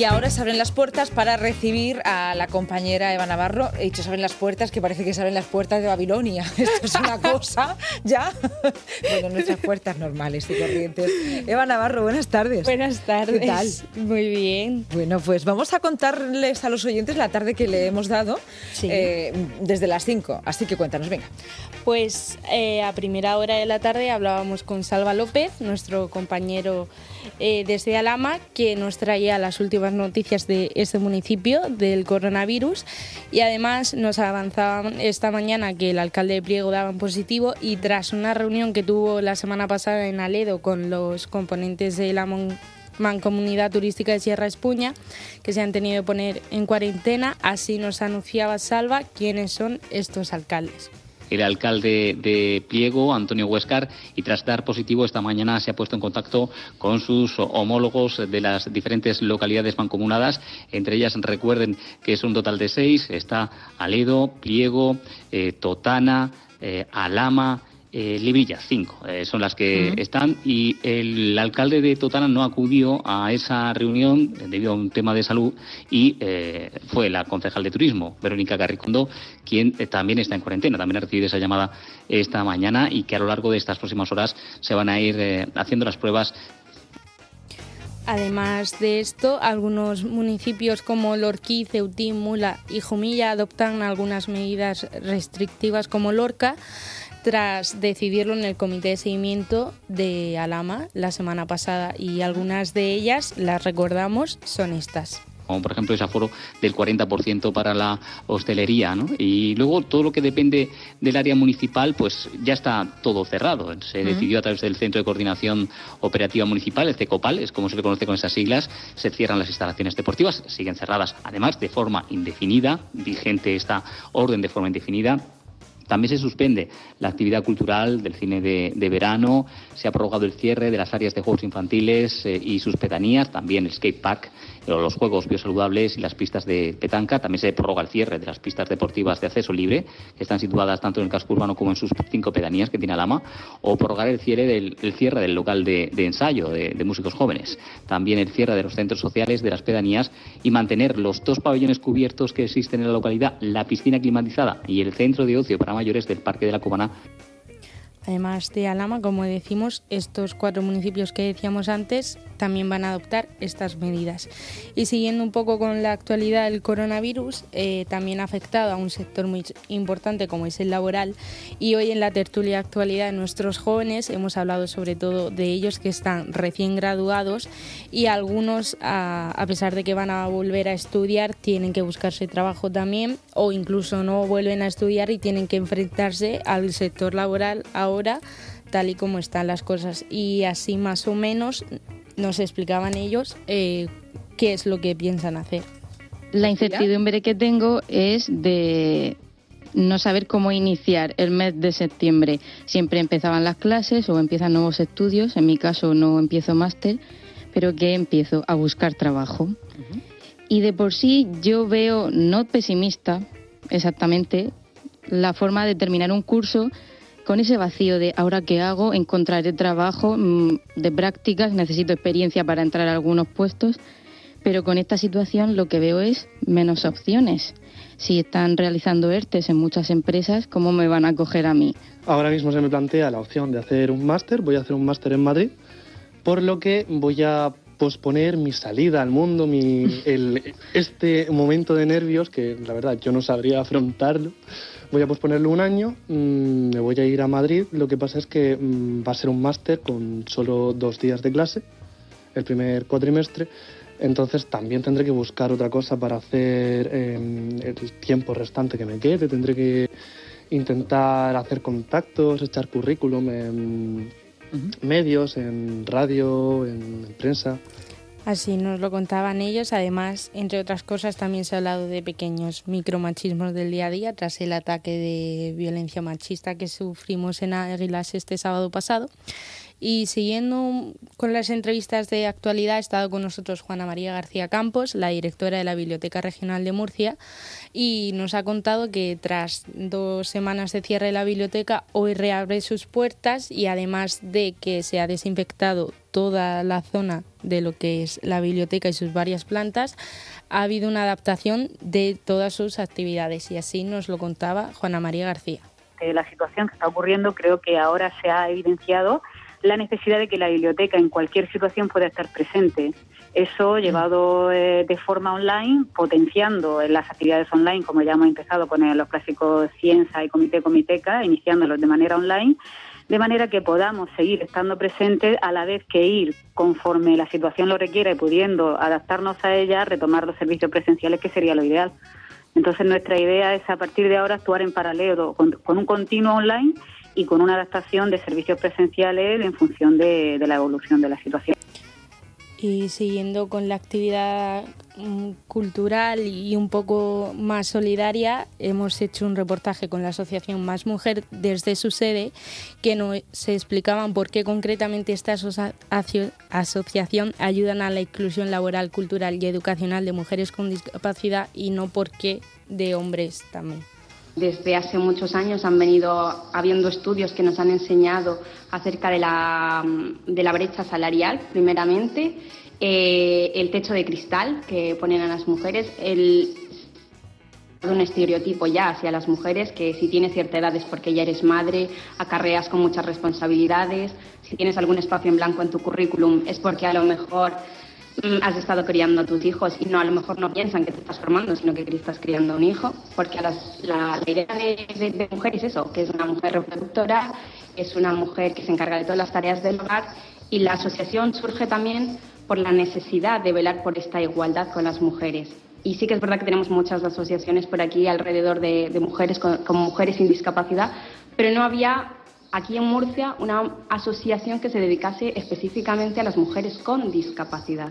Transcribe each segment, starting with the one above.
Y ahora se abren las puertas para recibir a la compañera Eva Navarro. He dicho, se abren las puertas, que parece que se abren las puertas de Babilonia. Esto es una cosa, ¿ya? bueno, nuestras puertas normales y corrientes. Eva Navarro, buenas tardes. Buenas tardes. ¿Qué tal? Muy bien. Bueno, pues vamos a contarles a los oyentes la tarde que le hemos dado Sí. eh, desde las 5. Así que cuéntanos, venga. Pues eh, a primera hora de la tarde hablábamos con Salva López, nuestro compañero eh, desde Alama, que nos traía las últimas noticias de este municipio del coronavirus y además nos avanzaban esta mañana que el alcalde de Priego daba en positivo y tras una reunión que tuvo la semana pasada en Aledo con los componentes de la Mancomunidad Turística de Sierra Espuña, que se han tenido que poner en cuarentena. Así nos anunciaba Salva quiénes son estos alcaldes. El alcalde de Pliego, Antonio Huescar, y tras dar positivo esta mañana se ha puesto en contacto con sus homólogos de las diferentes localidades mancomunadas. Entre ellas, recuerden que es un total de seis. Está Aledo, Pliego, eh, Totana, eh, Alama. Eh, Librilla, cinco, eh, son las que están. Y el alcalde de Totana no acudió a esa reunión debido a un tema de salud y eh, fue la concejal de turismo, Verónica Carricondo, quien eh, también está en cuarentena, también ha recibido esa llamada esta mañana y que a lo largo de estas próximas horas se van a ir haciendo las pruebas. Además de esto, algunos municipios como Lorquí, Ceutí, Mula y Jumilla adoptan algunas medidas restrictivas como Lorca tras decidirlo en el comité de seguimiento de Alama la semana pasada y algunas de ellas, las recordamos, son estas. como por ejemplo ese aforo del 40% para la hostelería, ¿no? Y luego todo lo que depende del área municipal, pues ya está todo cerrado. Se decidió a través del Centro de Coordinación Operativa Municipal, el CECOPAL, es como se le conoce con esas siglas, se cierran las instalaciones deportivas, siguen cerradas, además de forma indefinida, vigente esta orden de forma indefinida. También se suspende la actividad cultural del cine de, verano, se ha prorrogado el cierre de las áreas de juegos infantiles eh, y sus pedanías, también el skate park, los juegos biosaludables y las pistas de petanca. También se prorroga el cierre de las pistas deportivas de acceso libre, que están situadas tanto en el casco urbano como en sus cinco pedanías que tiene Alama, o prorrogar el cierre del, el cierre del local de, de ensayo de, de músicos jóvenes. También el cierre de los centros sociales de las pedanías y mantener los dos pabellones cubiertos que existen en la localidad, la piscina climatizada y el centro de ocio para mayores del Parque de la Cubana Además de Alama, como decimos, estos cuatro municipios que decíamos antes también van a adoptar estas medidas. Y siguiendo un poco con la actualidad del coronavirus, eh, también ha afectado a un sector muy importante como es el laboral. Y hoy en la tertulia actualidad de nuestros jóvenes hemos hablado sobre todo de ellos que están recién graduados y algunos, a, a pesar de que van a volver a estudiar, tienen que buscarse trabajo también o incluso no vuelven a estudiar y tienen que enfrentarse al sector laboral ahora tal y como están las cosas. Y así más o menos nos explicaban ellos eh, qué es lo que piensan hacer. La incertidumbre que tengo es de no saber cómo iniciar el mes de septiembre. Siempre empezaban las clases o empiezan nuevos estudios, en mi caso no empiezo máster, pero que empiezo a buscar trabajo. Y de por sí yo veo, no pesimista exactamente, la forma de terminar un curso con ese vacío de ahora qué hago, encontraré trabajo mm, de prácticas, necesito experiencia para entrar a algunos puestos, pero con esta situación lo que veo es menos opciones. Si están realizando ERTES en muchas empresas, ¿cómo me van a coger a mí? Ahora mismo se me plantea la opción de hacer un máster, voy a hacer un máster en Madrid, por lo que voy a posponer mi salida al mundo, mi, el- este momento de nervios que la verdad yo no sabría afrontarlo. Voy a posponerlo un año, mm, me voy a ir a Madrid, lo que pasa es que mm, va a ser un máster con solo dos días de clase, el primer cuatrimestre, entonces también tendré que buscar otra cosa para hacer eh, el tiempo restante que me quede, tendré que intentar hacer contactos, echar currículum en medios, en radio, en, en prensa. Así nos lo contaban ellos. Además, entre otras cosas, también se ha hablado de pequeños micromachismos del día a día tras el ataque de violencia machista que sufrimos en Águilas este sábado pasado. Y siguiendo con las entrevistas de actualidad, ha estado con nosotros Juana María García Campos, la directora de la Biblioteca Regional de Murcia, y nos ha contado que tras dos semanas de cierre de la biblioteca, hoy reabre sus puertas y además de que se ha desinfectado toda la zona de lo que es la biblioteca y sus varias plantas, ha habido una adaptación de todas sus actividades y así nos lo contaba Juana María García. La situación que está ocurriendo creo que ahora se ha evidenciado la necesidad de que la biblioteca en cualquier situación pueda estar presente. Eso mm. llevado eh, de forma online, potenciando las actividades online, como ya hemos empezado con los clásicos Cienza y Comité Comiteca, iniciándolos de manera online, de manera que podamos seguir estando presentes a la vez que ir conforme la situación lo requiera y pudiendo adaptarnos a ella, retomar los servicios presenciales, que sería lo ideal. Entonces nuestra idea es a partir de ahora actuar en paralelo con, un continuo online y con una adaptación de servicios presenciales en función de, la evolución de la situación. Y siguiendo con la actividad cultural y un poco más solidaria, hemos hecho un reportaje con la asociación Más Mujer desde su sede que nos explicaban por qué concretamente esta asociación ayudan a la inclusión laboral, cultural y educacional de mujeres con discapacidad y no por qué de hombres también. Desde hace muchos años han venido habiendo estudios que nos han enseñado acerca de la, de la brecha salarial, primeramente, eh, el techo de cristal que ponen a las mujeres, el, un estereotipo ya hacia las mujeres que si tienes cierta edad es porque ya eres madre, acarreas con muchas responsabilidades, si tienes algún espacio en blanco en tu currículum es porque a lo mejor Mm, has estado criando a tus hijos y no a lo mejor no piensan que te estás formando, sino que estás criando a un hijo, porque la, la, idea de, mujer es eso, que es una mujer reproductora, es una mujer que se encarga de todas las tareas del hogar y la asociación surge también por la necesidad de velar por esta igualdad con las mujeres. Y sí que es verdad que tenemos muchas asociaciones por aquí alrededor de, mujeres con mujeres sin discapacidad, pero no había aquí en Murcia una asociación que se dedicase específicamente a las mujeres con discapacidad.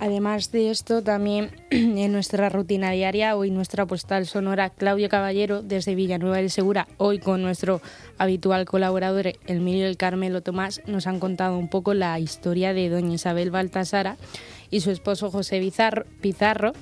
Además de esto, también en nuestra rutina diaria, hoy nuestra postal sonora Claudio Caballero desde Villanueva del Segura, hoy con nuestro habitual colaborador Emilio el Carmelo Tomás, nos han contado un poco la historia de doña Isabel Baltasara y su esposo José Pizarro,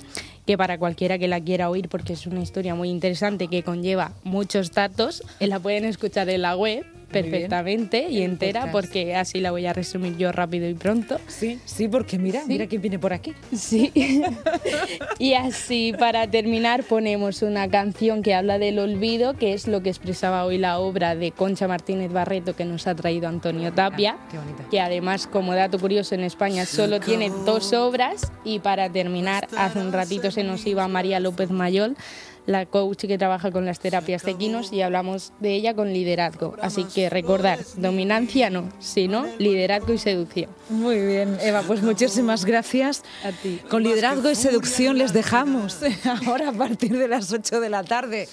que para cualquiera que la quiera oír, porque es una historia muy interesante que conlleva muchos datos, la pueden escuchar en la web perfectamente y entera porque así la voy a resumir yo rápido y pronto. Sí, sí, porque mira, mira quién viene por aquí. Sí. y así para terminar ponemos una canción que habla del olvido, que es lo que expresaba hoy la obra de Concha Martínez Barreto que nos ha traído Antonio Tapia, que además como dato curioso en España solo tiene dos obras y para terminar hace un ratito se nos iba María López Mayol la coach que trabaja con las terapias tequinos y hablamos de ella con liderazgo. Así que recordar, dominancia no, sino liderazgo y seducción. Muy bien, Eva, pues muchísimas gracias. A ti. Con liderazgo y seducción les dejamos ahora a partir de las 8 de la tarde.